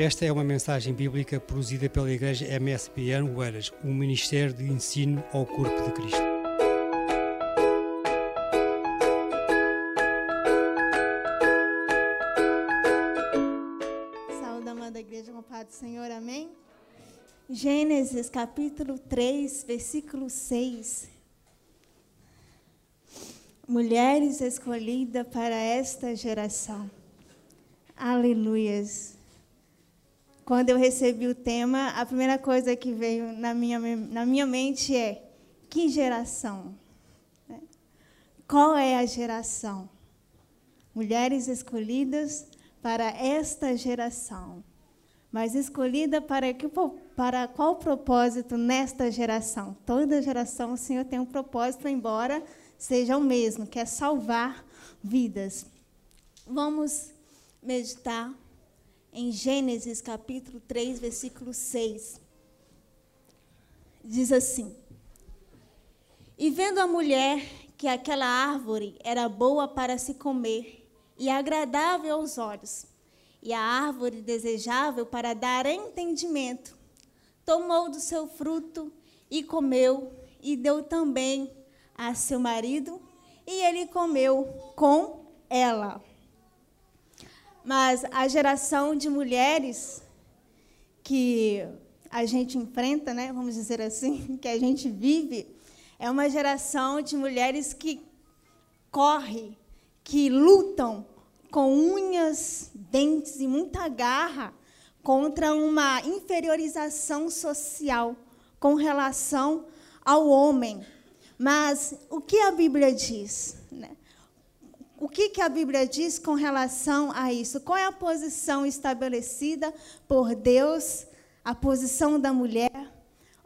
Esta é uma mensagem bíblica produzida pela Igreja MSBN Oeiras, um Ministério de Ensino ao Corpo de Cristo. Saúde, amada igreja, com Pai do Senhor, amém? Gênesis capítulo 3, versículo 6. Mulheres escolhidas para esta geração. Aleluias. Quando eu recebi o tema, a primeira coisa que veio na minha, na minha mente é: que geração? Qual é a geração? Mulheres escolhidas para esta geração. Mas escolhida para, que, para qual propósito nesta geração? Toda geração o Senhor tem um propósito, embora seja o mesmo, que é salvar vidas. Vamos meditar em Gênesis capítulo 3, versículo 6. Diz assim: E vendo a mulher que aquela árvore era boa para se comer e agradável aos olhos, e a árvore desejável para dar entendimento, tomou do seu fruto e comeu, e deu também a seu marido, e ele comeu com ela. Mas a geração de mulheres que a gente enfrenta, né, vamos dizer assim, que a gente vive, é uma geração de mulheres que corre, que lutam com unhas, dentes e muita garra contra uma inferiorização social com relação ao homem. Mas o que a Bíblia diz? Né? O que, que a Bíblia diz com relação a isso? Qual é a posição estabelecida por Deus, a posição da mulher?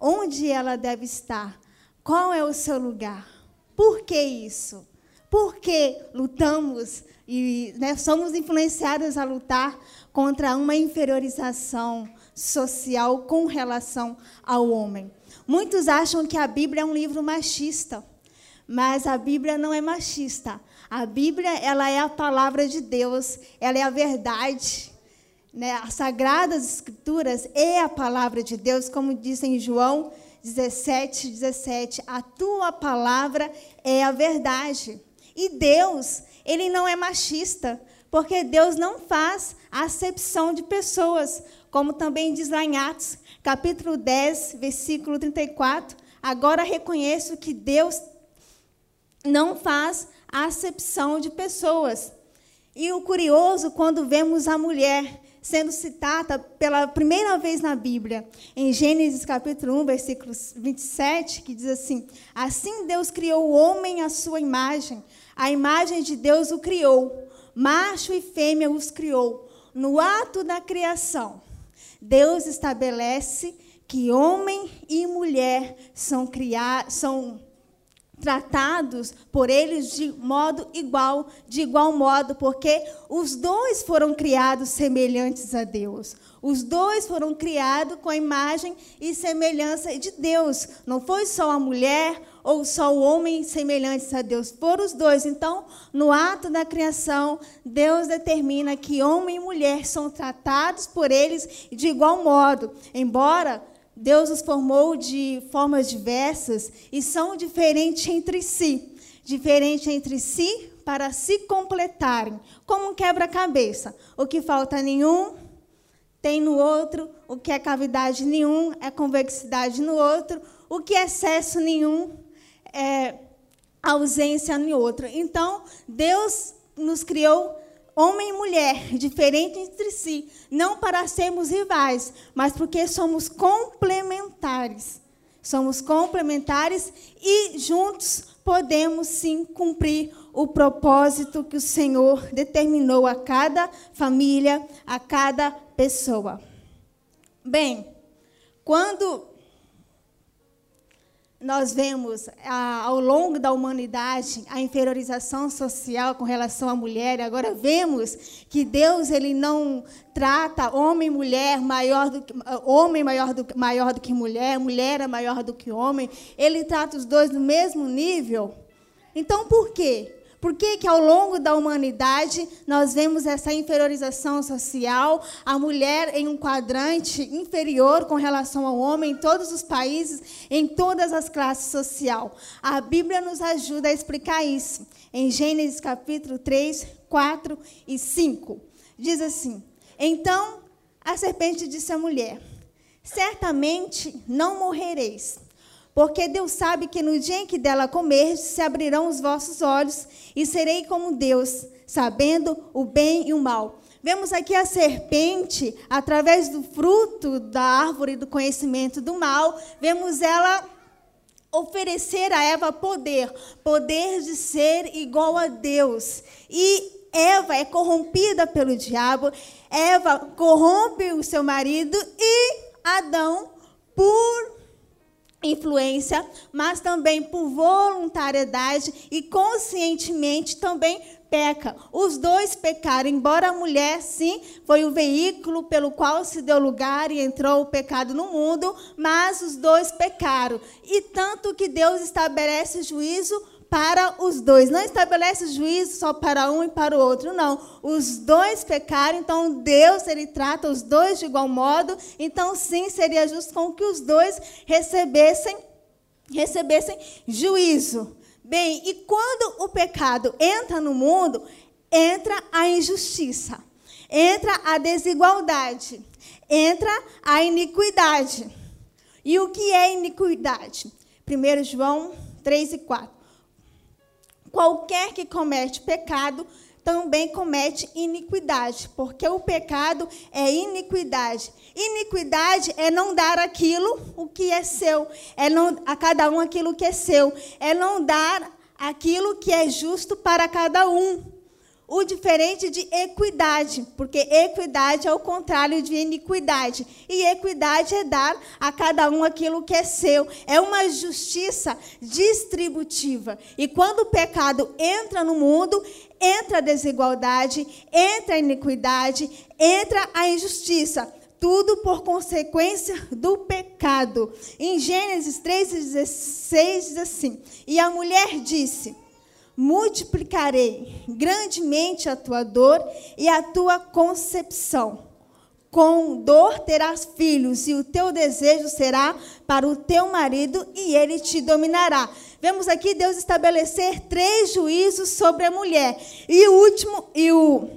Onde ela deve estar? Qual é o seu lugar? Por que isso? Por que lutamos e né, somos influenciados a lutar contra uma inferiorização social com relação ao homem? Muitos acham que a Bíblia é um livro machista, mas a Bíblia não é machista. A Bíblia, ela é a palavra de Deus, ela é a verdade. Né? As Sagradas Escrituras é a palavra de Deus, como diz em João 17, 17. A tua palavra é a verdade. E Deus, ele não é machista, porque Deus não faz acepção de pessoas, como também diz lá em Atos, capítulo 10, versículo 34. Agora reconheço que Deus não faz acepção de pessoas. E o curioso, quando vemos a mulher sendo citada pela primeira vez na Bíblia, em Gênesis capítulo 1, versículo 27, que diz assim: Assim Deus criou o homem à sua imagem, a imagem de Deus o criou, macho e fêmea os criou. No ato da criação, Deus estabelece que homem e mulher são criados, são tratados por eles de modo igual, de igual modo, porque os dois foram criados semelhantes a Deus. Os dois foram criados com a imagem e semelhança de Deus. Não foi só a mulher ou só o homem semelhantes a Deus, foram os dois. Então, no ato da criação, Deus determina que homem e mulher são tratados por eles de igual modo, embora Deus os formou de formas diversas e são diferentes entre si. Diferentes entre si para se completarem, como um quebra-cabeça. O que falta nenhum tem no outro, o que é cavidade nenhum é convexidade no outro, o que é excesso nenhum é ausência no outro. Então, Deus nos criou homem e mulher, diferentes entre si, não para sermos rivais, mas porque somos complementares. Somos complementares e juntos podemos sim cumprir o propósito que o Senhor determinou a cada família, a cada pessoa. Bem, quando nós vemos ao longo da humanidade a inferiorização social com relação à mulher. Agora vemos que Deus ele não trata homem e mulher maior do que homem maior do, maior do que mulher, mulher é maior do que homem. Ele trata os dois no mesmo nível. Então por quê? Por que, que ao longo da humanidade nós vemos essa inferiorização social, a mulher em um quadrante inferior com relação ao homem em todos os países, em todas as classes sociais? A Bíblia nos ajuda a explicar isso. Em Gênesis capítulo 3, 4 e 5. Diz assim: Então a serpente disse à mulher: Certamente não morrereis. Porque Deus sabe que no dia em que dela comer, se abrirão os vossos olhos e serei como Deus, sabendo o bem e o mal. Vemos aqui a serpente, através do fruto da árvore do conhecimento do mal, vemos ela oferecer a Eva poder, poder de ser igual a Deus. E Eva é corrompida pelo diabo, Eva corrompe o seu marido e Adão, por influência, mas também por voluntariedade e conscientemente também peca. Os dois pecaram, embora a mulher, sim, foi o veículo pelo qual se deu lugar e entrou o pecado no mundo, mas os dois pecaram. E tanto que Deus estabelece juízo para os dois. Não estabelece juízo só para um e para o outro, não. Os dois pecaram, então Deus ele trata os dois de igual modo. Então sim, seria justo com que os dois recebessem recebessem juízo. Bem, e quando o pecado entra no mundo, entra a injustiça, entra a desigualdade, entra a iniquidade. E o que é iniquidade? 1 João 3 e 4 qualquer que comete pecado também comete iniquidade, porque o pecado é iniquidade. Iniquidade é não dar aquilo o que é seu, é não a cada um aquilo que é seu, é não dar aquilo que é justo para cada um o diferente de equidade, porque equidade é o contrário de iniquidade. E equidade é dar a cada um aquilo que é seu. É uma justiça distributiva. E quando o pecado entra no mundo, entra a desigualdade, entra a iniquidade, entra a injustiça. Tudo por consequência do pecado. Em Gênesis 3,16 diz assim: E a mulher disse multiplicarei grandemente a tua dor e a tua concepção. Com dor terás filhos, e o teu desejo será para o teu marido, e ele te dominará. Vemos aqui Deus estabelecer três juízos sobre a mulher. E o último, e o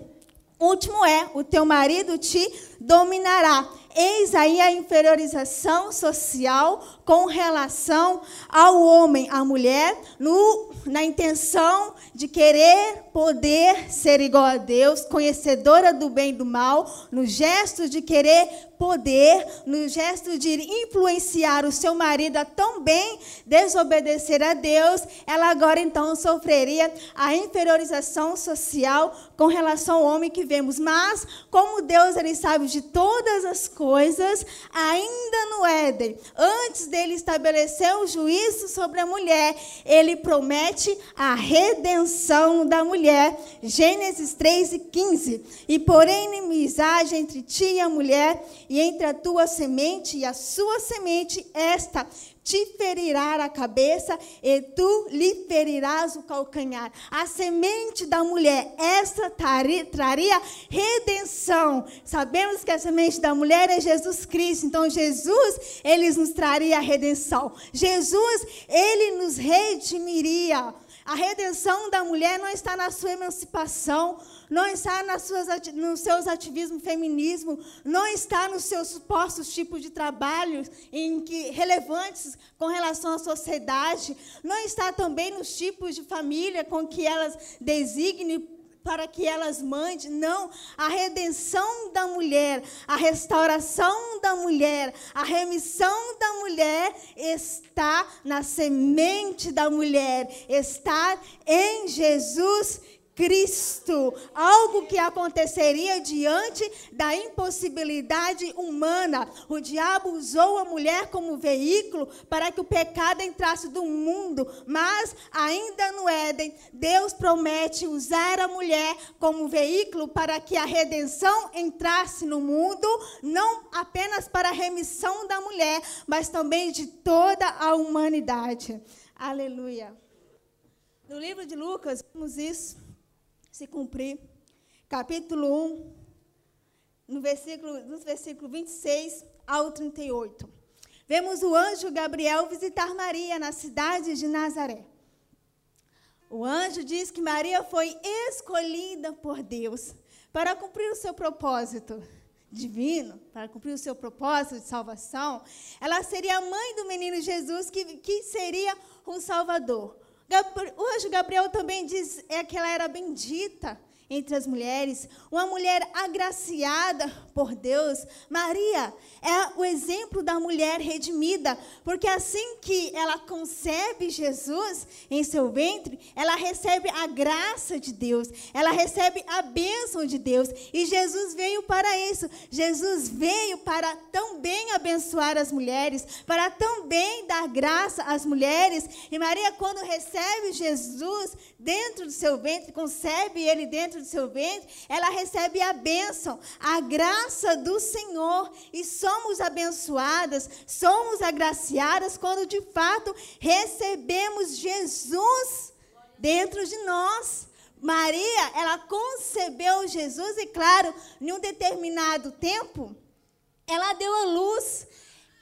último é: o teu marido te dominará. Eis aí a inferiorização social com relação ao homem, à mulher, no, na intenção de querer poder ser igual a Deus, conhecedora do bem e do mal, no gesto de querer poder, no gesto de influenciar o seu marido a também desobedecer a Deus, ela agora então sofreria a inferiorização social com relação ao homem que vemos. Mas, como Deus ele sabe de todas as coisas, ainda no Éden, antes dele estabelecer o juízo sobre a mulher, ele promete a redenção da mulher mulher. Gênesis 3 e 15. E porém inimizade entre ti e a mulher, e entre a tua semente e a sua semente, esta te ferirá a cabeça e tu lhe ferirás o calcanhar. A semente da mulher, essa traria redenção. Sabemos que a semente da mulher é Jesus Cristo, então Jesus, ele nos traria redenção. Jesus, ele nos redimiria. A redenção da mulher não está na sua emancipação, não está nas suas, nos seus ativismo feminismo, não está nos seus supostos tipos de trabalhos em que, relevantes com relação à sociedade, não está também nos tipos de família com que elas designem para que elas mandem. Não, a redenção da mulher, a restauração da mulher, a remissão da mulher está na semente da mulher, está em Jesus Cristo, algo que aconteceria diante da impossibilidade humana. O diabo usou a mulher como veículo para que o pecado entrasse do mundo, mas ainda no Éden, Deus promete usar a mulher como veículo para que a redenção entrasse no mundo, não apenas para a remissão da mulher, mas também de toda a humanidade. Aleluia. No livro de Lucas, vemos isso se cumprir. Capítulo 1, no versículo, nos versículos 26 ao 38. Vemos o anjo Gabriel visitar Maria na cidade de Nazaré. O anjo diz que Maria foi escolhida por Deus para cumprir o seu propósito divino, para cumprir o seu propósito de salvação. Ela seria a mãe do menino Jesus, que, que seria um Salvador. Anjo Gabriel também diz é que ela era bendita entre as mulheres, uma mulher agraciada por Deus. Maria é o exemplo da mulher redimida, porque assim que ela concebe Jesus em seu ventre, ela recebe a graça de Deus, ela recebe a bênção de Deus, e Jesus veio para isso. Jesus veio para também abençoar as mulheres, para também dar graça às mulheres. E Maria, quando recebe Jesus dentro do seu ventre, concebe ele dentro dentro do seu ventre, ela recebe a bênção, a graça do Senhor. E somos abençoadas, somos agraciadas quando de fato recebemos Jesus dentro de nós. Maria, ela concebeu Jesus e, claro, em um determinado tempo, ela deu a luz.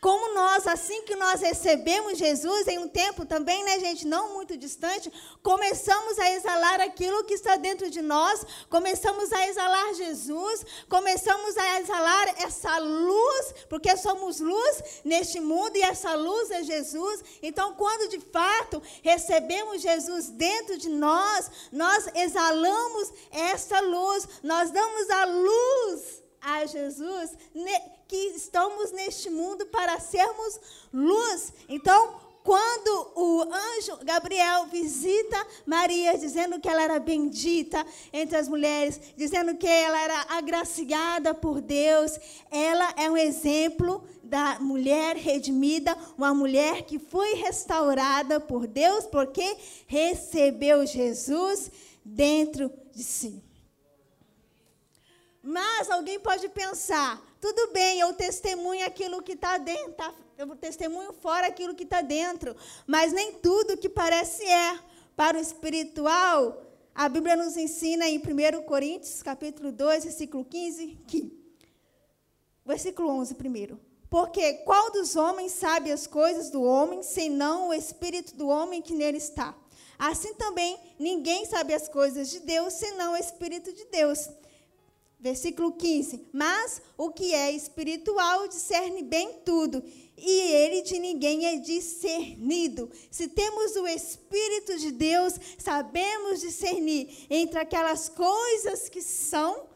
Como nós, assim que nós recebemos Jesus, em um tempo também, né, gente, não muito distante, começamos a exalar aquilo que está dentro de nós, começamos a exalar Jesus, começamos a exalar essa luz, porque somos luz neste mundo e essa luz é Jesus. Então, quando de fato recebemos Jesus dentro de nós, nós exalamos essa luz, nós damos a luz a Jesus que estamos neste mundo para sermos luz. Então, quando o anjo Gabriel visita Maria, dizendo que ela era bendita entre as mulheres, dizendo que ela era agraciada por Deus, ela é um exemplo da mulher redimida, uma mulher que foi restaurada por Deus, porque recebeu Jesus dentro de si. Mas alguém pode pensar, tudo bem, eu testemunho aquilo que está dentro, tá, eu testemunho fora aquilo que está dentro, mas nem tudo que parece é. Para o espiritual, a Bíblia nos ensina em 1 Coríntios, capítulo 2, versículo 15, que, versículo 11 primeiro, porque qual dos homens sabe as coisas do homem, senão o espírito do homem que nele está? Assim também, ninguém sabe as coisas de Deus, senão o espírito de Deus. Versículo 15. Mas o que é espiritual discerne bem tudo, e ele de ninguém é discernido. Se temos o Espírito de Deus, sabemos discernir entre aquelas coisas que são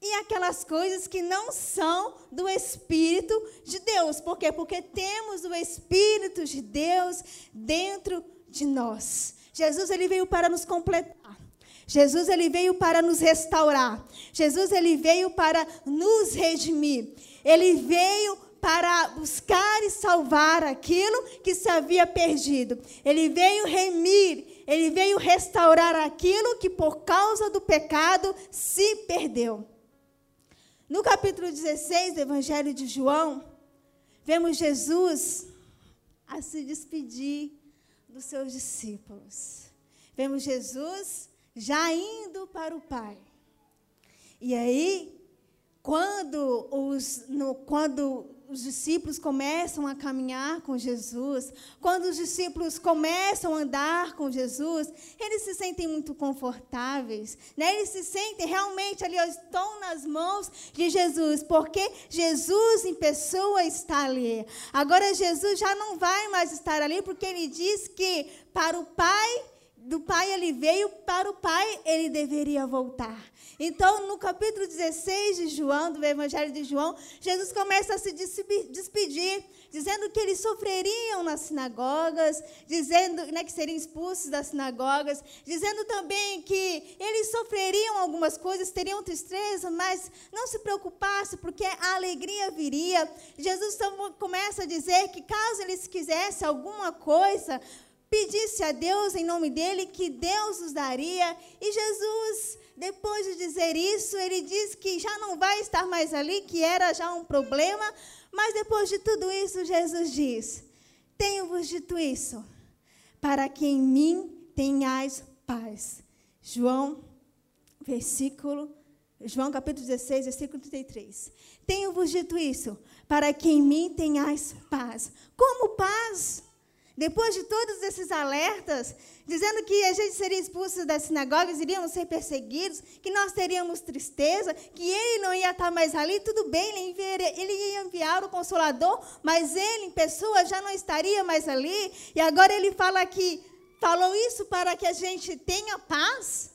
e aquelas coisas que não são do Espírito de Deus. Por quê? Porque temos o Espírito de Deus dentro de nós. Jesus ele veio para nos completar. Jesus ele veio para nos restaurar. Jesus ele veio para nos redimir. Ele veio para buscar e salvar aquilo que se havia perdido. Ele veio remir, ele veio restaurar aquilo que por causa do pecado se perdeu. No capítulo 16 do Evangelho de João, vemos Jesus a se despedir dos seus discípulos. Vemos Jesus já indo para o Pai. E aí, quando os, no, quando os discípulos começam a caminhar com Jesus, quando os discípulos começam a andar com Jesus, eles se sentem muito confortáveis, né? eles se sentem realmente ali, estão nas mãos de Jesus, porque Jesus em pessoa está ali. Agora, Jesus já não vai mais estar ali, porque ele diz que para o Pai do pai ele veio, para o pai ele deveria voltar. Então, no capítulo 16 de João, do Evangelho de João, Jesus começa a se despedir, dizendo que eles sofreriam nas sinagogas, dizendo né, que seriam expulsos das sinagogas, dizendo também que eles sofreriam algumas coisas, teriam tristeza, mas não se preocupasse, porque a alegria viria. Jesus começa a dizer que caso eles quisessem alguma coisa, pedisse a Deus em nome dele que Deus os daria. E Jesus, depois de dizer isso, ele diz que já não vai estar mais ali, que era já um problema. Mas depois de tudo isso, Jesus diz: Tenho-vos dito isso, para que em mim tenhais paz. João, versículo, João capítulo 16, versículo 33. Tenho-vos dito isso, para que em mim tenhais paz. Como paz? Depois de todos esses alertas, dizendo que a gente seria expulso das sinagogas, iríamos ser perseguidos, que nós teríamos tristeza, que ele não ia estar mais ali, tudo bem, ele, ia enviar o consolador, mas ele, em pessoa, já não estaria mais ali. E agora ele fala que falou isso para que a gente tenha paz.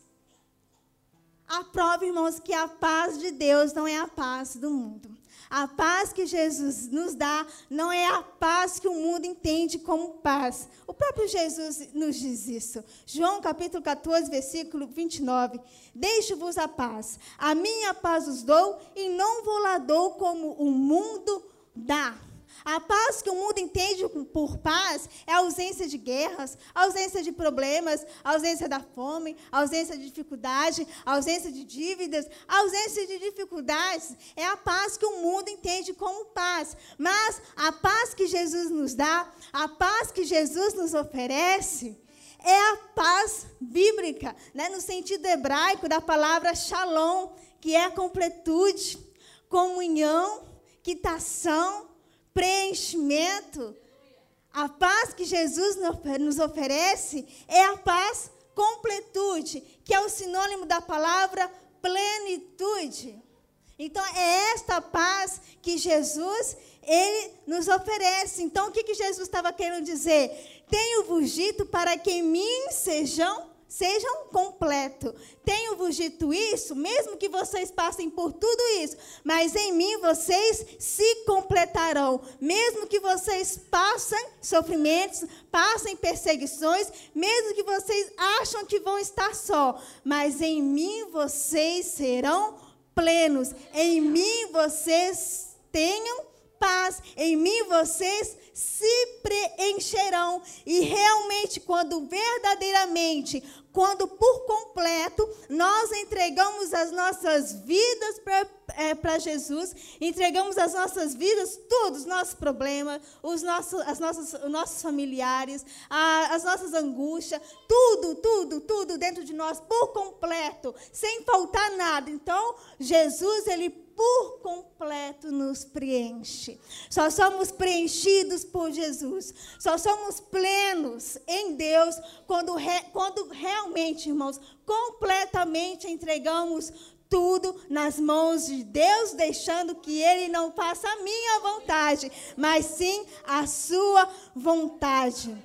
A prova, irmãos, que a paz de Deus não é a paz do mundo. A paz que Jesus nos dá não é a paz que o mundo entende como paz. O próprio Jesus nos diz isso. João capítulo 14, versículo 29. Deixo-vos a paz. A minha paz os dou e não vou lá dou como o mundo dá. A paz que o mundo entende por paz é a ausência de guerras, a ausência de problemas, a ausência da fome, a ausência de dificuldade, a ausência de dívidas, a ausência de dificuldades. É a paz que o mundo entende como paz. Mas a paz que Jesus nos dá, a paz que Jesus nos oferece, é a paz bíblica, né? no sentido hebraico da palavra shalom, que é a completude, comunhão, quitação preenchimento. A paz que Jesus nos oferece é a paz completude, que é o sinônimo da palavra plenitude. Então é esta paz que Jesus ele nos oferece. Então o que, que Jesus estava querendo dizer? Tenho-vos dito para que em mim sejam Sejam completos. Tenho-vos dito isso, mesmo que vocês passem por tudo isso, mas em mim vocês se completarão. Mesmo que vocês passem sofrimentos, passem perseguições, mesmo que vocês acham que vão estar só, mas em mim vocês serão plenos. Em mim vocês tenham paz. Em mim vocês se preencherão. E realmente, quando verdadeiramente, quando por completo nós entregamos as nossas vidas para é, Jesus, entregamos as nossas vidas, todos os nossos problemas, os nossos, as nossas, os nossos familiares, a, as nossas angústias, tudo, tudo, tudo dentro de nós, por completo, sem faltar nada. Então, Jesus, ele por completo nos preenche. Só somos preenchidos por Jesus. Só somos plenos em Deus quando, re, quando realmente, irmãos, completamente entregamos tudo nas mãos de Deus, deixando que Ele não faça a minha vontade, mas sim a sua vontade.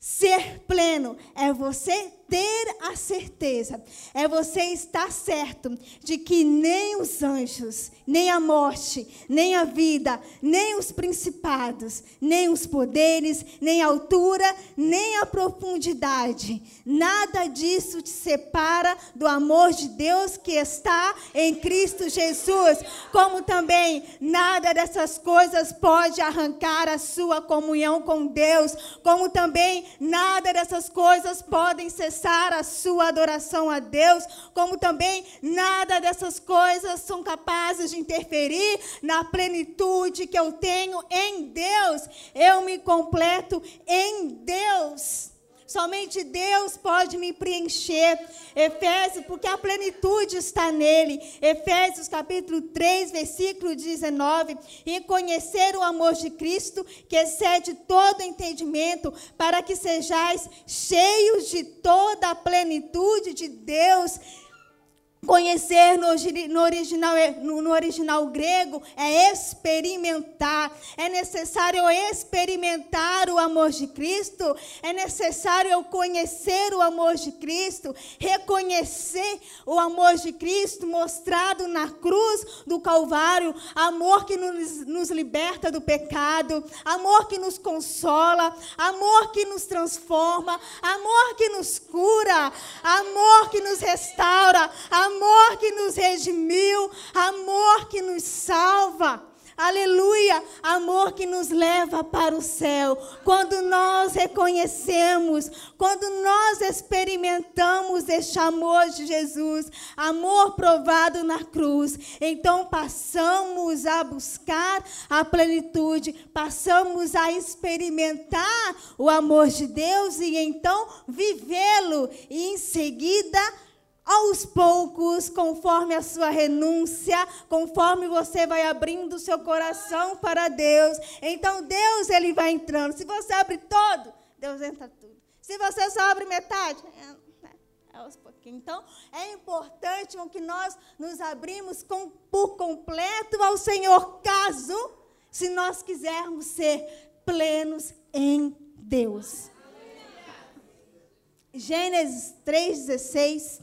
Ser pleno é você ter a certeza, é você estar certo de que nem os anjos, nem a morte, nem a vida, nem os principados, nem os poderes, nem a altura, nem a profundidade, nada disso te separa do amor de Deus que está em Cristo Jesus, como também nada dessas coisas pode arrancar a sua comunhão com Deus, como também nada dessas coisas podem cessar cessar a sua adoração a Deus, como também nada dessas coisas são capazes de interferir na plenitude que eu tenho em Deus. Eu me completo em Deus. Somente Deus pode me preencher. Efésios, porque a plenitude está nele. Efésios capítulo 3, versículo 19. E conhecer o amor de Cristo, que excede todo entendimento, para que sejais cheios de toda a plenitude de Deus. Conhecer no, no, original, no, no, original grego é experimentar. É necessário experimentar o amor de Cristo. É necessário eu conhecer o amor de Cristo. Reconhecer o amor de Cristo mostrado na cruz do Calvário. Amor que nos, nos liberta do pecado. Amor que nos consola. Amor que nos transforma. Amor que nos cura. Amor que nos restaura. Amor amor que nos redimiu, amor que nos salva. Aleluia! Amor que nos leva para o céu. Quando nós reconhecemos, quando nós experimentamos este amor de Jesus, amor provado na cruz, então passamos a buscar a plenitude, passamos a experimentar o amor de Deus e então vivê-lo e em seguida aos poucos, conforme a sua renúncia, conforme você vai abrindo o seu coração para Deus. Então Deus ele vai entrando. Se você abre todo, Deus entra tudo. Se você só abre metade, é, é, é aos pouquinhos. Então é importante que nós nos abrimos com, por completo ao Senhor, caso se nós quisermos ser plenos em Deus. Gênesis 3,16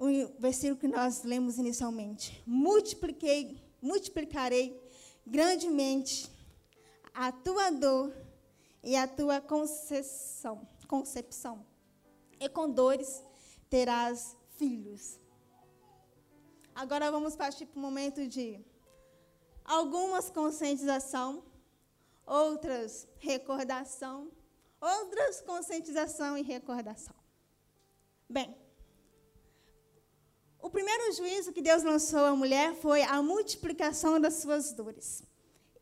o versículo que nós lemos inicialmente. Multipliquei, multiplicarei grandemente a tua dor e a tua concepção, concepção. E com dores terás filhos. Agora vamos partir para o momento de algumas conscientização, outras recordação, outras conscientização e recordação. Bem, o primeiro juízo que Deus lançou à mulher foi a multiplicação das suas dores.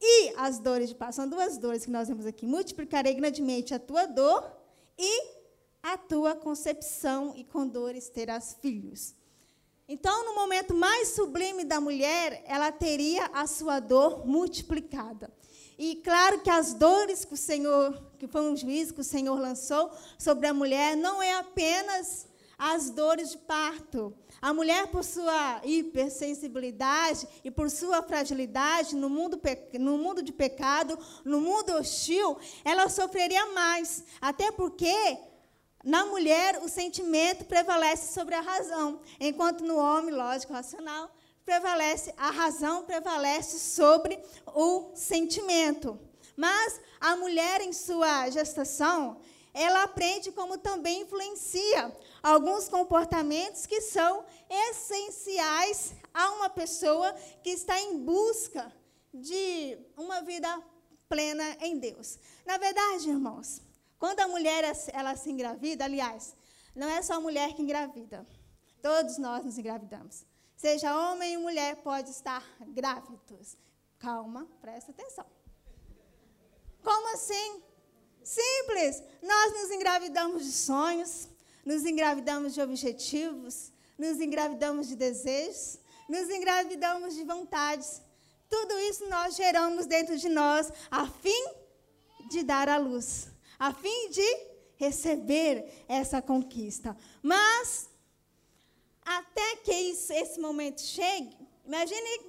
E as dores de parto, são duas dores que nós vemos aqui. Multiplicarei grandemente a tua dor e a tua concepção, e com dores terás filhos. Então, no momento mais sublime da mulher, ela teria a sua dor multiplicada. E claro que as dores que o Senhor, que foi um juízo que o Senhor lançou sobre a mulher, não é apenas as dores de parto, a mulher, por sua hipersensibilidade e por sua fragilidade no mundo, no mundo de pecado, no mundo hostil, ela sofreria mais. Até porque na mulher o sentimento prevalece sobre a razão, enquanto no homem, lógico, racional, prevalece a razão prevalece sobre o sentimento. Mas a mulher em sua gestação, ela aprende como também influencia alguns comportamentos que são essenciais a uma pessoa que está em busca de uma vida plena em Deus. Na verdade, irmãos, quando a mulher ela se engravida, aliás, não é só a mulher que engravida. Todos nós nos engravidamos. Seja homem ou mulher, pode estar grávidos. Calma, presta atenção. Como assim? Simples. Nós nos engravidamos de sonhos, nos engravidamos de objetivos, nos engravidamos de desejos, nos engravidamos de vontades. Tudo isso nós geramos dentro de nós a fim de dar à luz, a fim de receber essa conquista. Mas até que isso, esse momento chegue, imagine.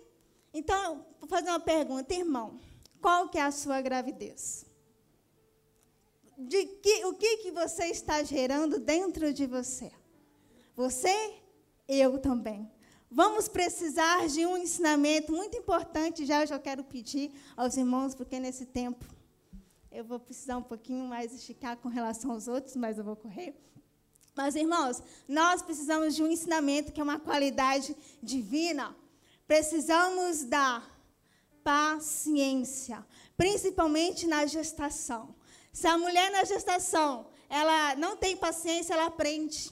Então, vou fazer uma pergunta, irmão. Qual que é a sua gravidez? De que, o que, que você está gerando dentro de você. Você, eu também. Vamos precisar de um ensinamento muito importante, já eu já quero pedir aos irmãos, porque nesse tempo eu vou precisar um pouquinho mais esticar com relação aos outros, mas eu vou correr. Mas, irmãos, nós precisamos de um ensinamento que é uma qualidade divina. Precisamos da paciência, principalmente na gestação. Se a mulher na gestação, ela não tem paciência, ela aprende.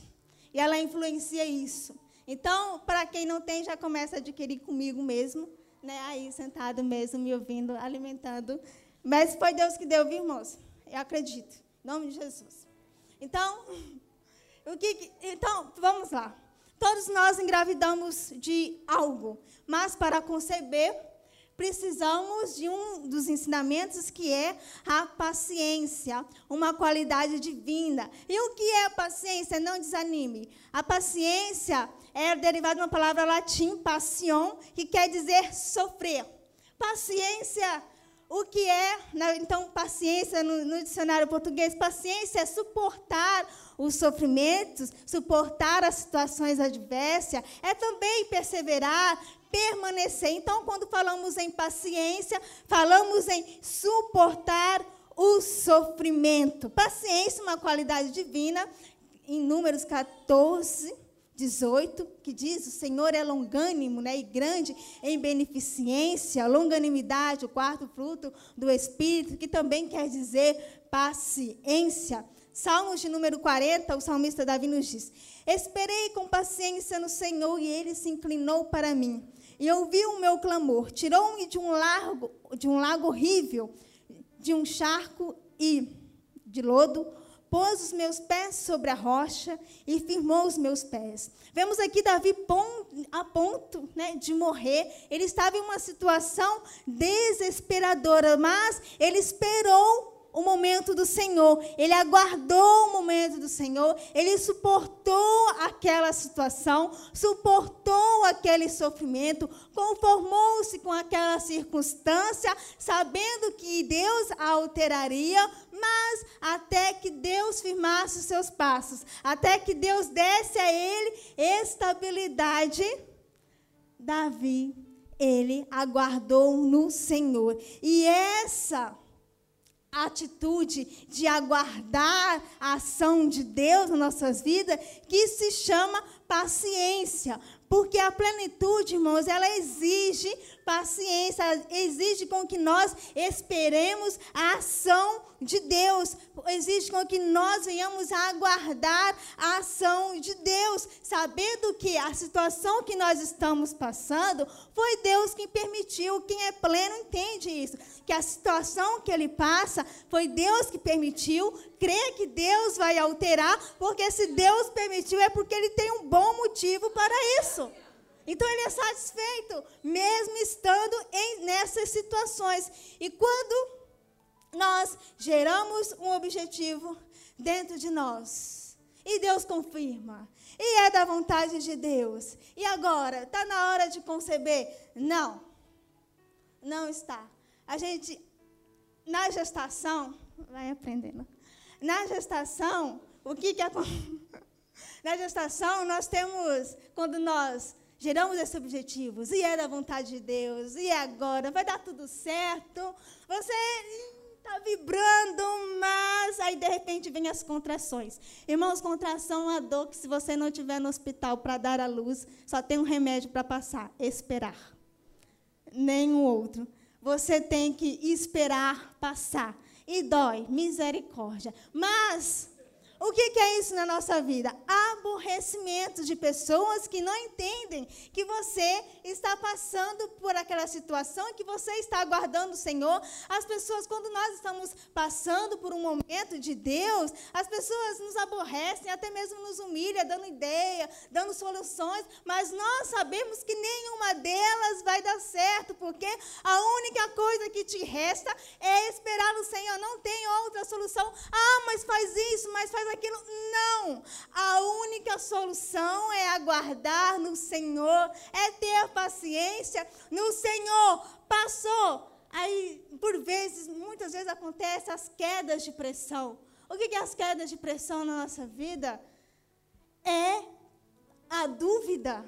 E ela influencia isso. Então, para quem não tem, já começa a adquirir comigo mesmo, né? Aí sentado mesmo, me ouvindo, alimentando. Mas foi Deus que deu, viu, irmãos? Eu acredito. Em nome de Jesus. Então, o que, então, vamos lá. Todos nós engravidamos de algo, mas para conceber precisamos de um dos ensinamentos que é a paciência, uma qualidade divina. E o que é a paciência? Não desanime. A paciência é derivada de uma palavra latim, passion, que quer dizer sofrer. Paciência, o que é, então, paciência no, no dicionário português? Paciência é suportar os sofrimentos, suportar as situações adversas, é também perseverar, permanecer. Então, quando falamos em paciência, falamos em suportar o sofrimento. Paciência, uma qualidade divina, em Números 14, 18, que diz: O Senhor é longânimo né, e grande em beneficência, longanimidade, o quarto fruto do Espírito, que também quer dizer paciência. Salmos de número 40, o salmista Davi nos diz: Esperei com paciência no Senhor e ele se inclinou para mim. E ouviu o meu clamor, tirou-me de um lago, de um lago horrível, de um charco e de lodo, pôs os meus pés sobre a rocha e firmou os meus pés. Vemos aqui Davi a ponto né, de morrer. Ele estava em uma situação desesperadora, mas ele esperou o momento do Senhor, ele aguardou o momento do Senhor, ele suportou aquela situação, suportou aquele sofrimento, conformou-se com aquela circunstância, sabendo que Deus a alteraria, mas até que Deus firmasse os seus passos, até que Deus desse a ele estabilidade, Davi, ele aguardou no Senhor. E essa atitude de aguardar a ação de Deus nas nossas vidas, que se chama paciência. Porque a plenitude, irmãos, ela exige paciência, exige com que nós esperemos a ação de Deus, exige com que nós venhamos a aguardar a ação de Deus, sabendo que a situação que nós estamos passando foi Deus quem permitiu. Quem é pleno entende isso, que a situação que ele passa foi Deus que permitiu, crê que Deus vai alterar, porque se Deus permitiu é porque ele tem um bom motivo para isso. Então ele é satisfeito, mesmo estando em, nessas situações. E quando nós geramos um objetivo dentro de nós, e Deus confirma, e é da vontade de Deus, e agora, está na hora de conceber? Não, não está. A gente, na gestação, vai aprendendo. Na gestação, o que que acontece? Na gestação, nós temos, quando nós geramos esses objetivos, e é da vontade de Deus, e agora, vai dar tudo certo, você está vibrando, mas aí de repente vem as contrações. Irmãos, contração é uma dor que se você não estiver no hospital para dar a luz, só tem um remédio para passar, esperar. Nenhum outro. Você tem que esperar passar. E dói, misericórdia. Mas o que, é isso na nossa vida? Aborrecimento de pessoas que não entendem que você está passando por aquela situação, que você está aguardando o Senhor. As pessoas, quando nós estamos passando por um momento de Deus, as pessoas nos aborrecem, até mesmo nos humilham, dando ideia, dando soluções, mas nós sabemos que nenhuma delas vai dar certo, porque a única coisa que te resta é esperar no Senhor. Não tem outra solução. Ah, mas faz isso, mas faz aquilo. Não. A única solução é aguardar no Senhor, é ter paciência no Senhor. Passou. Aí, por vezes, muitas vezes acontecem as quedas de pressão. O que é as quedas de pressão na nossa vida? É a dúvida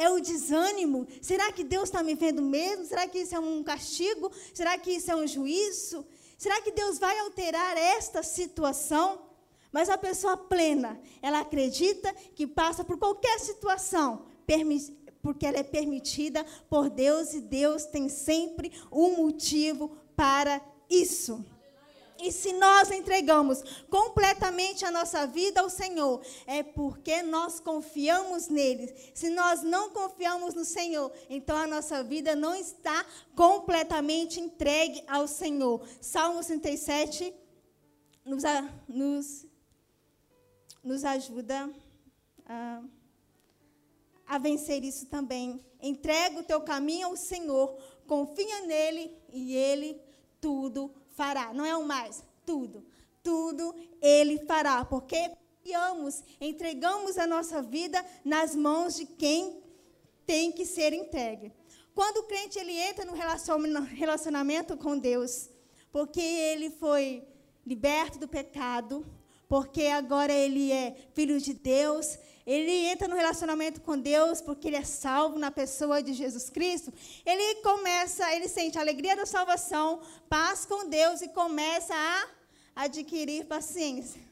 é o desânimo. Será que Deus está me vendo mesmo? Será que isso é um castigo? Será que isso é um juízo? Será que Deus vai alterar esta situação? Mas a pessoa plena, ela acredita que passa por qualquer situação, porque ela é permitida por Deus e Deus tem sempre um motivo para isso. E se nós entregamos completamente a nossa vida ao Senhor, é porque nós confiamos nele. Se nós não confiamos no Senhor, então a nossa vida não está completamente entregue ao Senhor. Salmo 37 nos, nos nos ajuda a, a vencer isso também. Entrega o teu caminho ao Senhor, confia nele e ele tudo fará. Não é o mais, tudo. Tudo ele fará, porque confiamos, entregamos a nossa vida nas mãos de quem tem que ser entregue. Quando o crente ele entra no relacionamento com Deus, porque ele foi liberto do pecado, porque agora ele é filho de Deus, ele entra no relacionamento com Deus porque ele é salvo na pessoa de Jesus Cristo, ele começa, ele sente a alegria da salvação, paz com Deus e começa a adquirir paciência,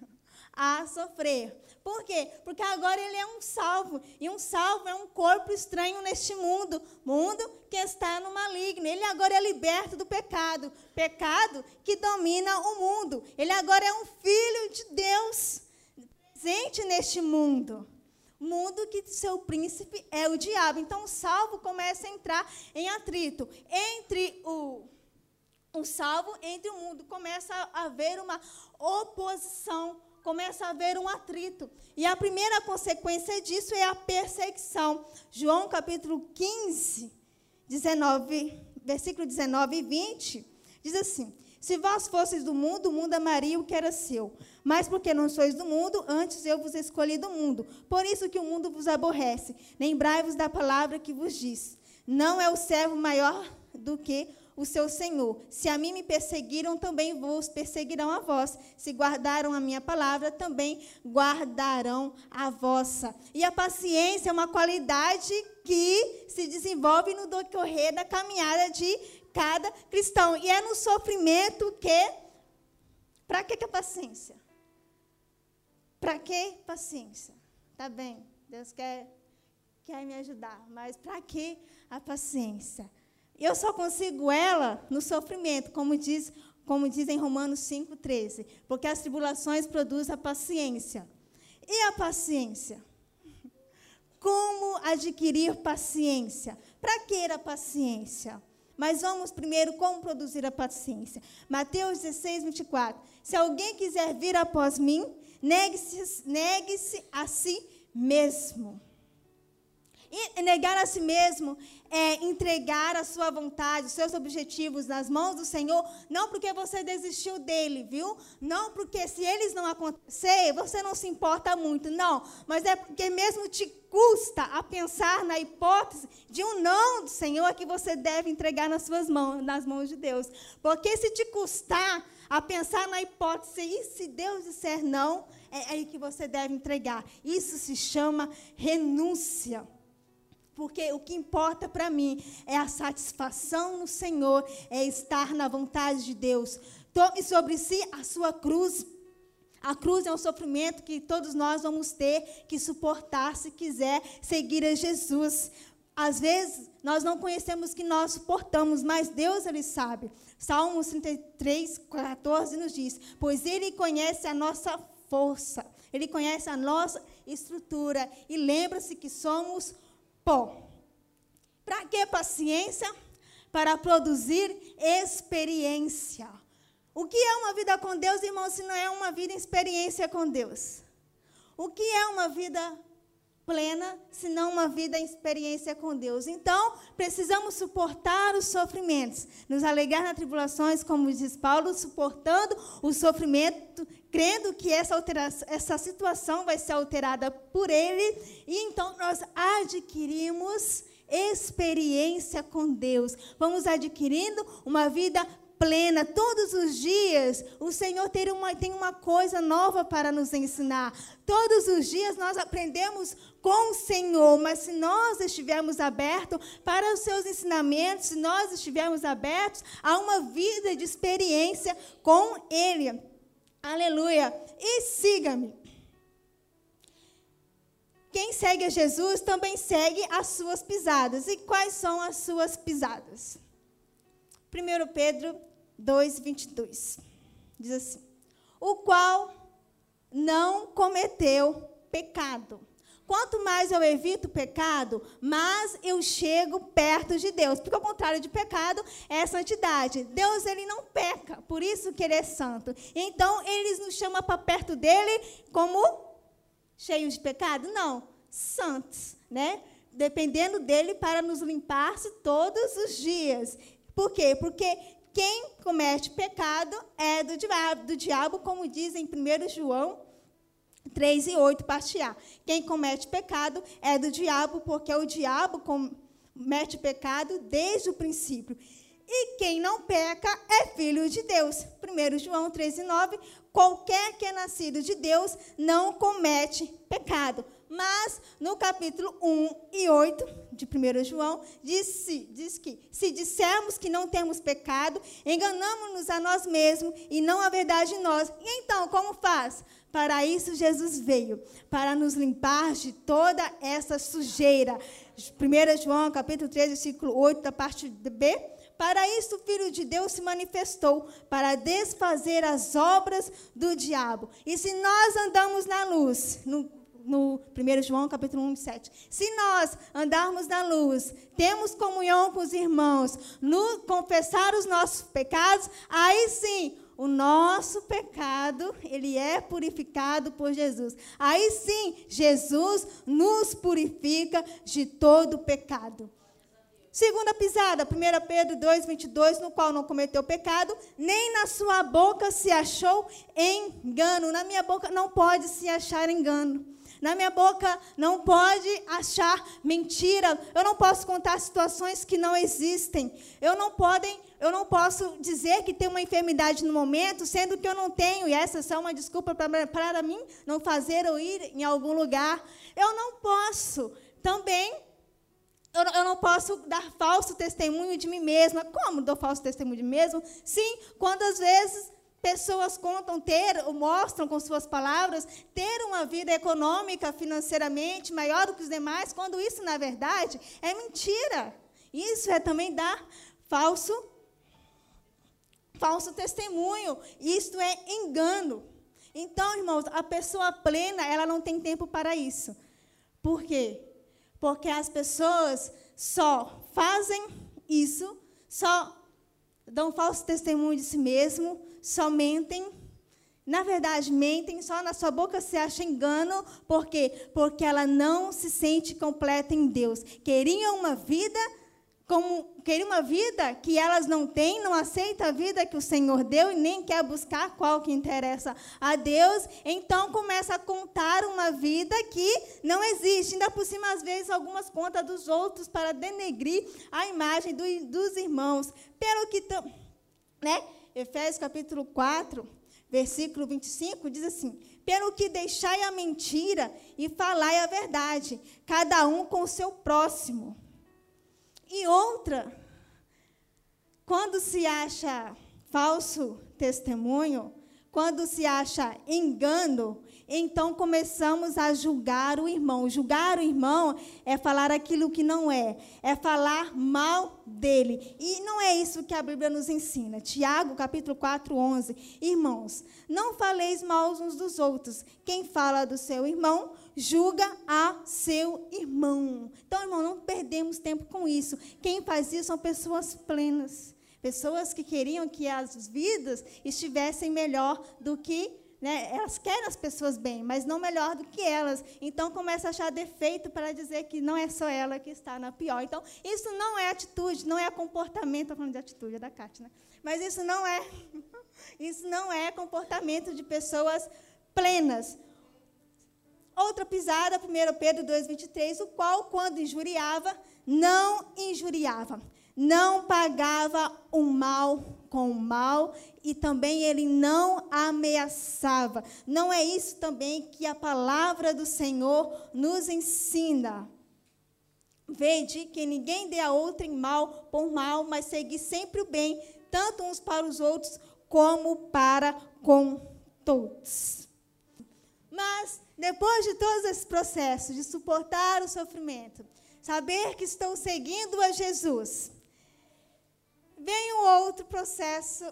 a sofrer. Por quê? Porque agora ele é um salvo. E um salvo é um corpo estranho neste mundo. Mundo que está no maligno. Ele agora é liberto do pecado. Pecado que domina o mundo. Ele agora é um filho de Deus presente neste mundo. Mundo que seu príncipe é o diabo. Então o salvo começa a entrar em atrito entre o, o salvo, entre o mundo. Começa a haver uma oposição, começa a haver um atrito. E a primeira consequência disso é a perseguição. João capítulo 15, 19, versículo 19 e 20, diz assim: Se vós fosseis do mundo, o mundo amaria o que era seu. Mas porque não sois do mundo, antes eu vos escolhi do mundo. Por isso que o mundo vos aborrece. Lembrai-vos da palavra que vos diz: Não é o servo maior do que o seu senhor. Se a mim me perseguiram, também vos perseguirão a vós. Se guardaram a minha palavra, também guardarão a vossa. E a paciência é uma qualidade que se desenvolve no decorrer da caminhada de cada cristão. E é no sofrimento que. Para que, que a paciência? Para que paciência? Tá bem, Deus quer, quer me ajudar, mas para que a paciência? Eu só consigo ela no sofrimento, como diz, como diz em Romanos 5,13. Porque as tribulações produzem a paciência. E a paciência? Como adquirir paciência? Para que a paciência? Mas vamos primeiro como produzir a paciência. Mateus 16, 24. Se alguém quiser vir após mim, Negue-se negue a si mesmo. E negar a si mesmo é entregar a sua vontade, os seus objetivos nas mãos do Senhor, não porque você desistiu dele, viu? Não porque se eles não acontecer, você não se importa muito, não. Mas é porque mesmo te custa a pensar na hipótese de um não do Senhor que você deve entregar nas suas mãos, nas mãos de Deus. Porque se te custar a pensar na hipótese, e se Deus disser não, é aí que você deve entregar. Isso se chama renúncia. Porque o que importa para mim é a satisfação no Senhor, é estar na vontade de Deus. Tome sobre si a sua cruz. A cruz é um sofrimento que todos nós vamos ter que suportar se quiser seguir a Jesus. Às vezes, nós não conhecemos que nós suportamos, mas Deus, Ele sabe. Salmo 33, 14 nos diz: Pois Ele conhece a nossa força, Ele conhece a nossa estrutura e lembra-se que somos pó. Para que paciência? Para produzir experiência. O que é uma vida com Deus, irmão, se não é uma vida em experiência com Deus? O que é uma vida plena, senão uma vida em experiência com Deus. Então, precisamos suportar os sofrimentos, nos alegrar nas tribulações, como diz Paulo, suportando o sofrimento, crendo que essa, alteração, essa situação vai ser alterada por Ele, e então nós adquirimos experiência com Deus. Vamos adquirindo uma vida plena. Todos os dias, o Senhor tem uma, tem uma coisa nova para nos ensinar. Todos os dias nós aprendemos com o Senhor, mas se nós estivermos abertos para os seus ensinamentos, se nós estivermos abertos a uma vida de experiência com Ele. Aleluia. E siga-me. Quem segue a Jesus também segue as suas pisadas. E quais são as suas pisadas? 1 Pedro 2, 22. Diz assim: O qual não cometeu pecado. Quanto mais eu evito pecado, mais eu chego perto de Deus. Porque o contrário de pecado é santidade. Deus, ele não peca, por isso que ele é santo. Então, ele nos chama para perto dele como cheios de pecado? Não, santos, né? Dependendo dele para nos limpar-se todos os dias. Por quê? Porque quem comete pecado é do diabo, do diabo como diz em 1 João 3 e 8, parte A. Quem comete pecado é do diabo, porque o diabo comete pecado desde o princípio. e quem não peca é filho de Deus. 1 João 13, 9. Qualquer que é nascido de Deus não comete pecado. Mas no capítulo 1 e 8 de 1 João, diz, diz que se dissermos que não temos pecado, enganamos-nos a nós mesmos e não a verdade em nós. E então, como faz? Para isso Jesus veio, para nos limpar de toda essa sujeira. 1 João, capítulo 3, versículo 8, da parte B. Para isso o Filho de Deus se manifestou, para desfazer as obras do diabo. E se nós andamos na luz, no no 1 João capítulo 1, 7. Se nós andarmos na luz, temos comunhão com os irmãos, no confessar os nossos pecados, aí sim o nosso pecado, ele é purificado por Jesus. Aí sim, Jesus nos purifica de todo pecado. Segunda pisada, 1 Pedro 2, 22, no qual não cometeu pecado, nem na sua boca se achou engano. Na minha boca não pode se achar engano. Na minha boca não pode achar mentira. Eu não posso contar situações que não existem. Eu não podem, eu não posso dizer que tem uma enfermidade no momento, sendo que eu não tenho. E essa é só uma desculpa para, mim não fazer eu ir em algum lugar. Eu não posso. Também eu, não posso dar falso testemunho de mim mesma. Como dou falso testemunho de mim mesmo? Sim, quando às vezes Pessoas contam ter, ou mostram com suas palavras, ter uma vida econômica, financeiramente maior do que os demais, quando isso, na verdade, é mentira. Isso é também dar falso, falso testemunho. Isto é engano. Então, irmãos, a pessoa plena, ela não tem tempo para isso. Por quê? Porque as pessoas só fazem isso, só dão falso testemunho de si mesmo, só mentem. Na verdade, mentem, só na sua boca se acha engano. Por quê? Porque ela não se sente completa em Deus. Queriam uma vida como queriam uma vida que elas não têm, não aceita a vida que o Senhor deu e nem quer buscar qual que interessa a Deus, então começa a contar uma vida que não existe. Ainda por cima, às vezes, algumas contas dos outros para denegrir a imagem do, dos irmãos. Pelo que, né? Efésios capítulo 4, versículo 25, diz assim: Pelo que deixai a mentira e falai a verdade, cada um com o seu próximo. E outra, quando se acha falso testemunho, quando se acha engano, então começamos a julgar o irmão. Julgar o irmão é falar aquilo que não é, é falar mal dele. E não é isso que a Bíblia nos ensina. Tiago, capítulo 4, 11. Irmãos, não faleis mal uns dos outros. Quem fala do seu irmão, julga a seu irmão. Então, irmão, não perdemos tempo com isso. Quem faz isso são pessoas plenas. Pessoas que queriam que as vidas estivessem melhor do que né? Elas querem as pessoas bem, mas não melhor do que elas. Então começa a achar defeito para dizer que não é só ela que está na pior. Então, isso não é atitude, não é comportamento, estou falando de atitude, é da Kátia, né? Mas isso não é, isso não é comportamento de pessoas plenas. Outra pisada, 1 Pedro 2,23, o qual, quando injuriava, não injuriava, não pagava o mal com o mal e também ele não ameaçava. Não é isso também que a palavra do Senhor nos ensina. Vede que ninguém dê a outrem mal por mal, mas seguir sempre o bem, tanto uns para os outros como para com todos. Mas, depois de todos esses processos, de suportar o sofrimento, saber que estão seguindo a Jesus, vem um outro processo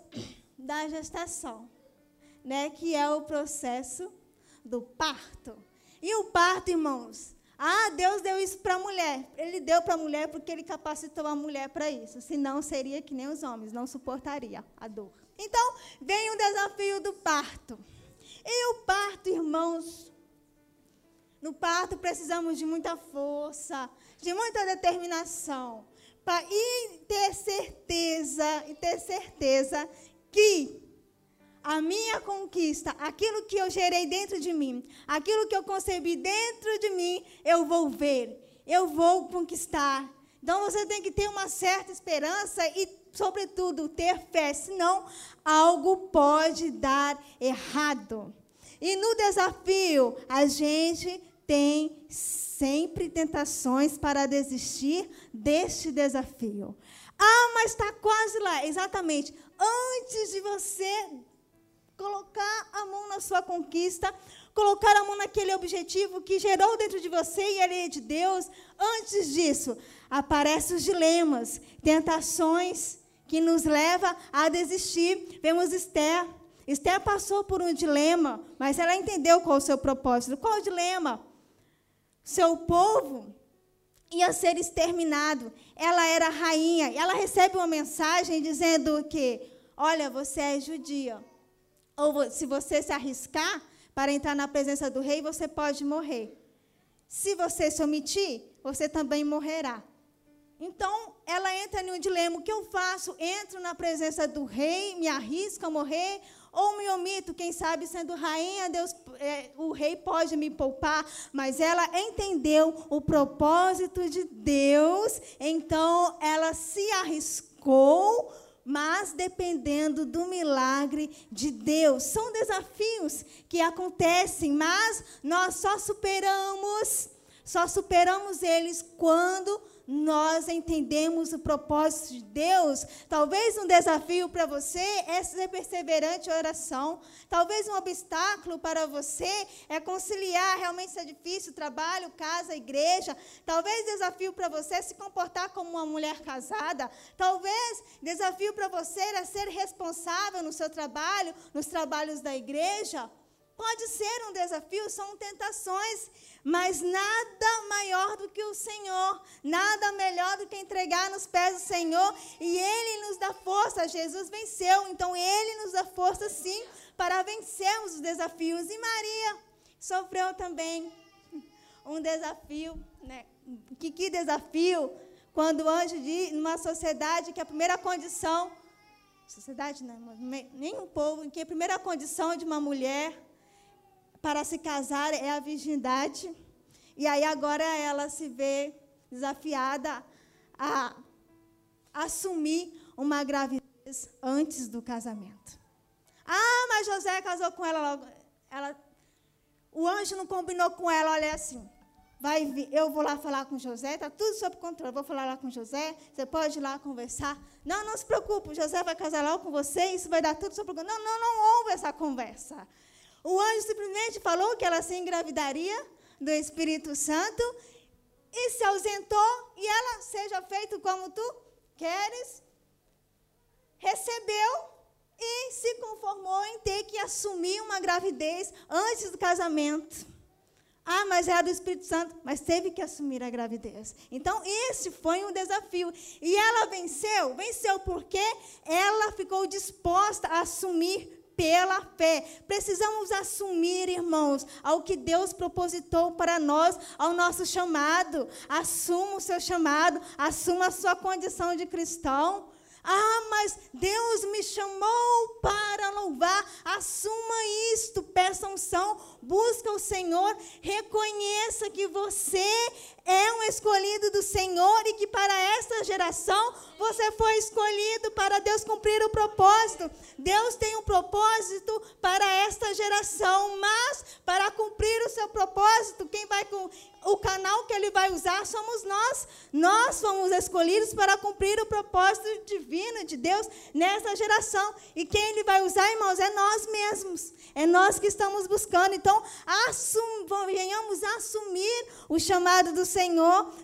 da gestação, né, que é o processo do parto. E o parto, irmãos, ah, Deus deu isso para a mulher. Ele deu para a mulher porque ele capacitou a mulher para isso. Senão seria que nem os homens, não suportaria a dor. Então, vem o desafio do parto. E o parto, irmãos, no parto precisamos de muita força, de muita determinação e ter certeza, e ter certeza que a minha conquista, aquilo que eu gerei dentro de mim, aquilo que eu concebi dentro de mim, eu vou ver, eu vou conquistar. Então você tem que ter uma certa esperança e, sobretudo, ter fé, senão algo pode dar errado. E no desafio, a gente tem sempre tentações para desistir deste desafio. Ah, mas está quase lá. Exatamente. Antes de você colocar a mão na sua conquista, colocar a mão naquele objetivo que gerou dentro de você e ele é de Deus, antes disso, aparecem os dilemas, tentações que nos leva a desistir. Vemos Esther. Esther passou por um dilema, mas ela entendeu qual o seu propósito. Qual o dilema? Seu povo ia ser exterminado. Ela era rainha. E ela recebe uma mensagem dizendo que, olha, você é judia. Ou se você se arriscar para entrar na presença do rei, você pode morrer. Se você se omitir, você também morrerá. Então, ela entra em um dilema: o que eu faço? Entro na presença do rei, me arrisco a morrer, ou me omito? Quem sabe, sendo rainha, Deus, é, o rei pode me poupar. Mas ela entendeu o propósito de Deus, então ela se arriscou mas dependendo do milagre de Deus. São desafios que acontecem, mas nós só superamos, só superamos eles quando nós entendemos o propósito de Deus, talvez um desafio para você é ser perseverante em oração. Talvez um obstáculo para você é conciliar, realmente isso é difícil, trabalho, casa, igreja. Talvez desafio para você é se comportar como uma mulher casada. Talvez desafio para você é ser responsável no seu trabalho, nos trabalhos da igreja. Pode ser um desafio, são tentações, mas nada maior do que o Senhor, nada melhor do que entregar nos pés do Senhor, e Ele nos dá força. Jesus venceu, então Ele nos dá força sim para vencermos os desafios. E Maria sofreu também um desafio, né? Que, que desafio? Quando o anjo diz, numa sociedade que a primeira condição, sociedade não, nem um povo, em que a primeira condição de uma mulher para se casar é a virgindade. E aí agora ela se vê desafiada a assumir uma gravidez antes do casamento. Ah, mas José casou com ela logo. Ela, o anjo não combinou com ela, olha assim. Vai vir, eu vou lá falar com José, está tudo sob controle. Vou falar lá com José, você pode ir lá conversar. Não, não se preocupe, José vai casar lá com você, isso vai dar tudo sob controle. Não, não, não houve essa conversa. O anjo simplesmente falou que ela se engravidaria do Espírito Santo e se ausentou e ela seja feito como tu queres. Recebeu e se conformou em ter que assumir uma gravidez antes do casamento. Ah, mas era do Espírito Santo, mas teve que assumir a gravidez. Então, esse foi um desafio. E ela venceu, venceu porque ela ficou disposta a assumir pela fé. Precisamos assumir, irmãos, ao que Deus propositou para nós, ao nosso chamado. Assuma o seu chamado, assuma a sua condição de cristão. Ah, mas Deus me chamou para louvar. Assuma isto, peça unção, busca o Senhor, reconheça que você é um escolhido do Senhor e que para esta geração você foi escolhido para Deus cumprir o propósito. Deus tem um propósito para esta geração, mas para cumprir o seu propósito, quem vai com o canal que ele vai usar somos nós. Nós fomos escolhidos para cumprir o propósito divino de Deus nessa geração. E quem ele vai usar, irmãos, é nós mesmos. É nós que estamos buscando. Então, assum, venhamos assumir o chamado do Senhor.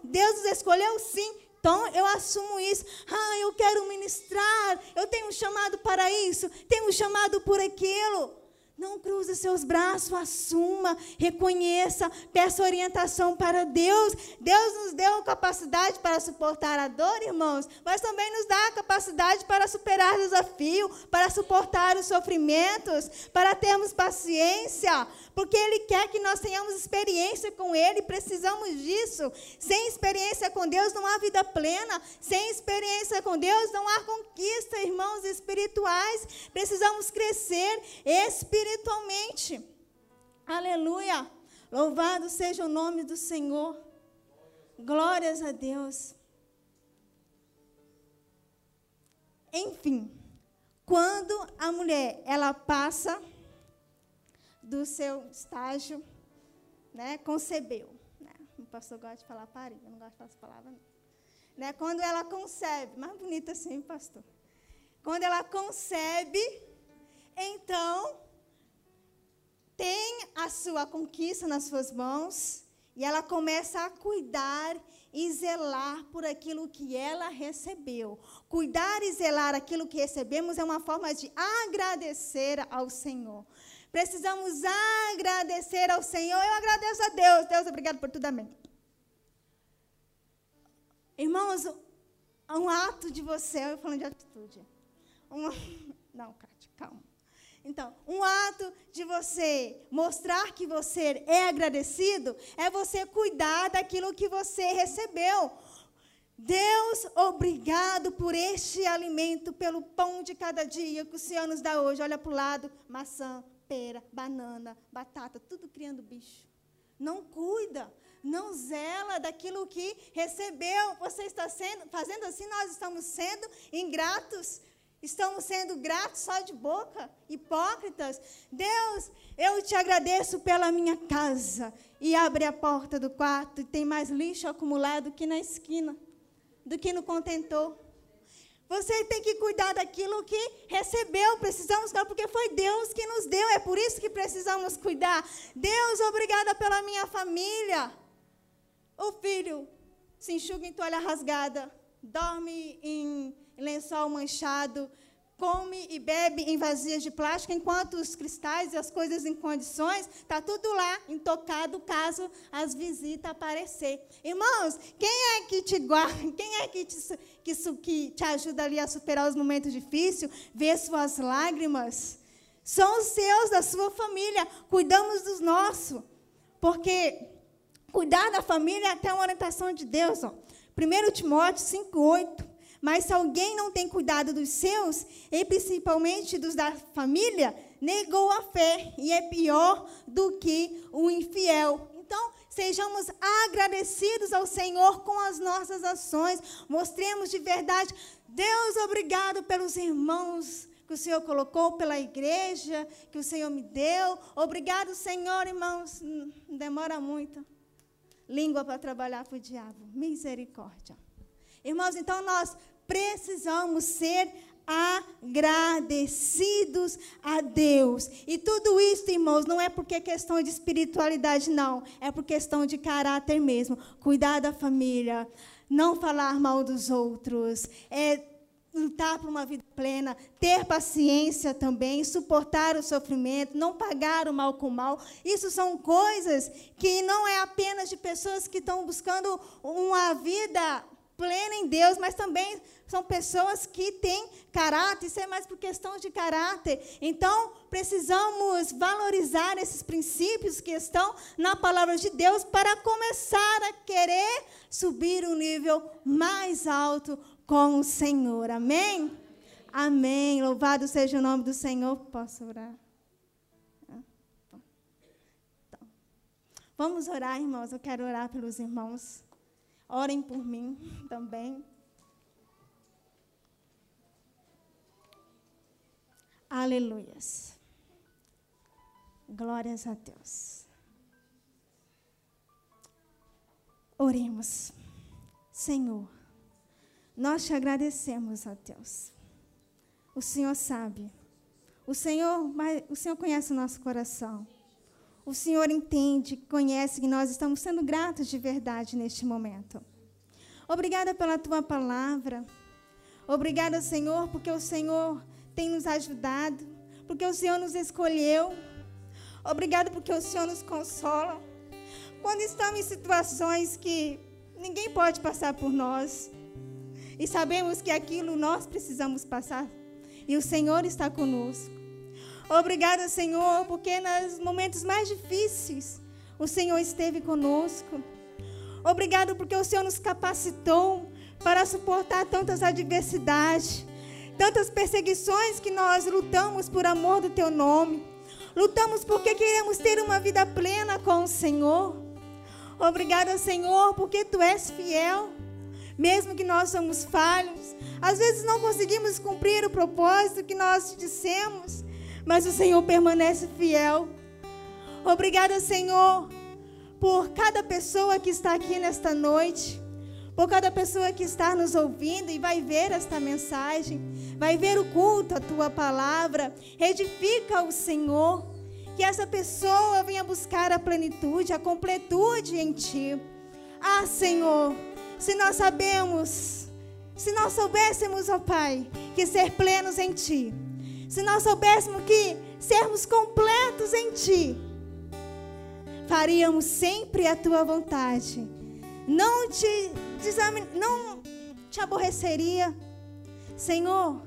Deus nos escolheu sim. Então, eu assumo isso. Ah, eu quero ministrar. Eu tenho um chamado para isso. Tenho um chamado por aquilo. Não cruze seus braços, assuma, reconheça, peça orientação para Deus. Deus nos deu capacidade para suportar a dor, irmãos, mas também nos dá a capacidade para superar desafio, para suportar os sofrimentos, para termos paciência, porque Ele quer que nós tenhamos experiência com Ele, precisamos disso. Sem experiência com Deus não há vida plena, sem experiência com Deus não há conquista, irmãos espirituais. Precisamos crescer espiritualmente espiritualmente. Aleluia. Louvado seja o nome do Senhor. Glórias a Deus. Enfim, quando a mulher ela passa do seu estágio, né, concebeu. Né? O pastor gosta de falar pariu, eu não gosto de falar essa palavra. Não. Né? Quando ela concebe, mais bonita assim, pastor. Quando ela concebe, então tem a sua conquista nas suas mãos e ela começa a cuidar e zelar por aquilo que ela recebeu. Cuidar e zelar aquilo que recebemos é uma forma de agradecer ao Senhor. Precisamos agradecer ao Senhor. Eu agradeço a Deus. Deus, obrigado por tudo. Amém. Irmãos, um ato de você, eu falando de atitude. Um, não, Kátia, calma. Então, um ato de você mostrar que você é agradecido é você cuidar daquilo que você recebeu. Deus, obrigado por este alimento, pelo pão de cada dia que o Senhor nos dá hoje. Olha para o lado, maçã, pera, banana, batata, tudo criando bicho. Não cuida, não zela daquilo que recebeu. Você está sendo, fazendo assim, nós estamos sendo ingratos. Estamos sendo gratos só de boca, hipócritas. Deus, eu te agradeço pela minha casa. E abre a porta do quarto e tem mais lixo acumulado que na esquina, do que no contentor. Você tem que cuidar daquilo que recebeu. Precisamos cuidar, porque foi Deus que nos deu. É por isso que precisamos cuidar. Deus, obrigada pela minha família. O filho se enxuga em toalha rasgada, dorme em lençol manchado, come e bebe em vasilhas de plástico, enquanto os cristais e as coisas em condições, está tudo lá, intocado, caso as visitas aparecer. Irmãos, quem é que te guarda, quem é que te, que, que te ajuda ali a superar os momentos difíceis, ver suas lágrimas? São os seus, da sua família. Cuidamos dos nossos. Porque cuidar da família é até uma orientação de Deus. Ó. 1 Timóteo 5,8. Mas se alguém não tem cuidado dos seus, e principalmente dos da família, negou a fé e é pior do que o infiel. Então, sejamos agradecidos ao Senhor com as nossas ações. Mostremos de verdade, Deus, obrigado pelos irmãos que o Senhor colocou, pela igreja que o Senhor me deu. Obrigado, Senhor, irmãos. Não demora muito. Língua para trabalhar para o diabo. Misericórdia. Irmãos, então nós precisamos ser agradecidos a Deus. E tudo isso, irmãos, não é porque é questão de espiritualidade, não. É por questão de caráter mesmo. Cuidar da família, não falar mal dos outros, é lutar por uma vida plena, ter paciência também, suportar o sofrimento, não pagar o mal com o mal. Isso são coisas que não é apenas de pessoas que estão buscando uma vida plena em Deus, mas também são pessoas que têm caráter, isso é mais por questão de caráter. Então, precisamos valorizar esses princípios que estão na palavra de Deus para começar a querer subir um nível mais alto com o Senhor. Amém? Amém. Louvado seja o nome do Senhor. Posso orar? Então, vamos orar, irmãos. Eu quero orar pelos irmãos. Orem por mim também. Aleluias. Glórias a Deus. Oremos. Senhor, nós te agradecemos, a Deus. O Senhor sabe. O Senhor, o Senhor conhece o nosso coração. O Senhor entende, conhece que nós estamos sendo gratos de verdade neste momento. Obrigada pela tua palavra. Obrigada, Senhor, porque o Senhor tem nos ajudado, porque o Senhor nos escolheu. Obrigado porque o Senhor nos consola. Quando estamos em situações que ninguém pode passar por nós, e sabemos que aquilo nós precisamos passar, e o Senhor está conosco. Obrigada, Senhor, porque nos momentos mais difíceis, o Senhor esteve conosco. Obrigado porque o Senhor nos capacitou para suportar tantas adversidades tantas perseguições que nós lutamos por amor do teu nome. Lutamos porque queremos ter uma vida plena com o Senhor. Obrigada, Senhor, porque tu és fiel. mesmo que nós somos falhos, às vezes não conseguimos cumprir o propósito que nós dissemos, mas o Senhor permanece fiel. Obrigada, Senhor, por cada pessoa que está aqui nesta noite, por cada pessoa que está nos ouvindo e vai ver esta mensagem, vai ver o culto, a tua palavra. Edifica o Senhor, que essa pessoa venha buscar a plenitude, a completude em ti. Ah, Senhor, se nós sabemos, se nós soubéssemos, ó Pai, que ser plenos em ti, se nós soubéssemos que sermos completos em ti, faríamos sempre a tua vontade. Não te, não te aborreceria. Senhor,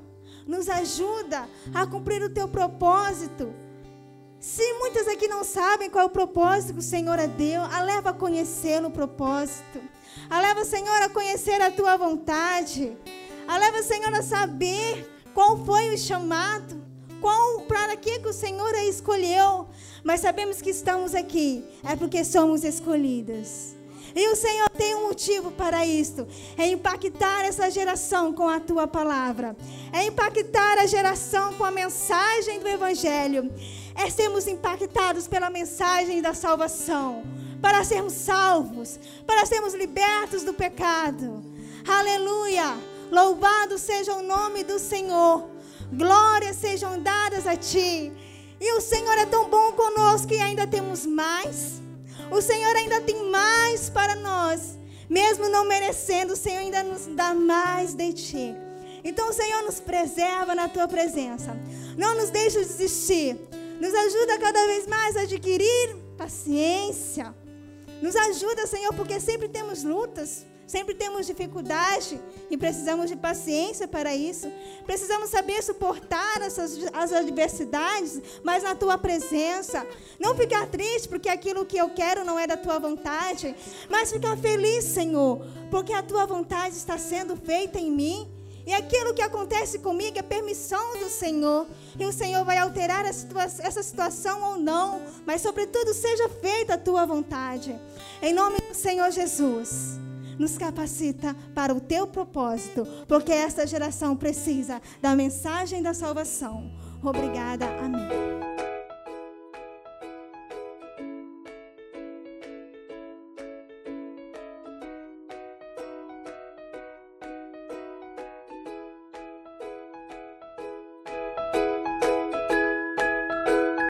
nos ajuda a cumprir o teu propósito. Se muitas aqui não sabem qual é o propósito que o Senhor a deu, a leva a conhecer o propósito. A leva, Senhor, a conhecer a tua vontade. A leva, Senhor, a saber qual foi o chamado. Qual, para que, que o Senhor a escolheu mas sabemos que estamos aqui é porque somos escolhidas. E o Senhor tem um motivo para isto: é impactar essa geração com a tua palavra, é impactar a geração com a mensagem do Evangelho, é sermos impactados pela mensagem da salvação, para sermos salvos, para sermos libertos do pecado. Aleluia! Louvado seja o nome do Senhor, glórias sejam dadas a Ti. E o Senhor é tão bom conosco que ainda temos mais. O Senhor ainda tem mais para nós. Mesmo não merecendo, o Senhor ainda nos dá mais de ti. Então o Senhor nos preserva na tua presença. Não nos deixa desistir. Nos ajuda cada vez mais a adquirir paciência. Nos ajuda, Senhor, porque sempre temos lutas. Sempre temos dificuldade e precisamos de paciência para isso. Precisamos saber suportar essas, as adversidades, mas na tua presença. Não ficar triste porque aquilo que eu quero não é da tua vontade, mas ficar feliz, Senhor, porque a tua vontade está sendo feita em mim. E aquilo que acontece comigo é permissão do Senhor. E o Senhor vai alterar essa situação ou não. Mas, sobretudo, seja feita a tua vontade. Em nome do Senhor Jesus nos capacita para o teu propósito, porque esta geração precisa da mensagem da salvação. Obrigada. Amém.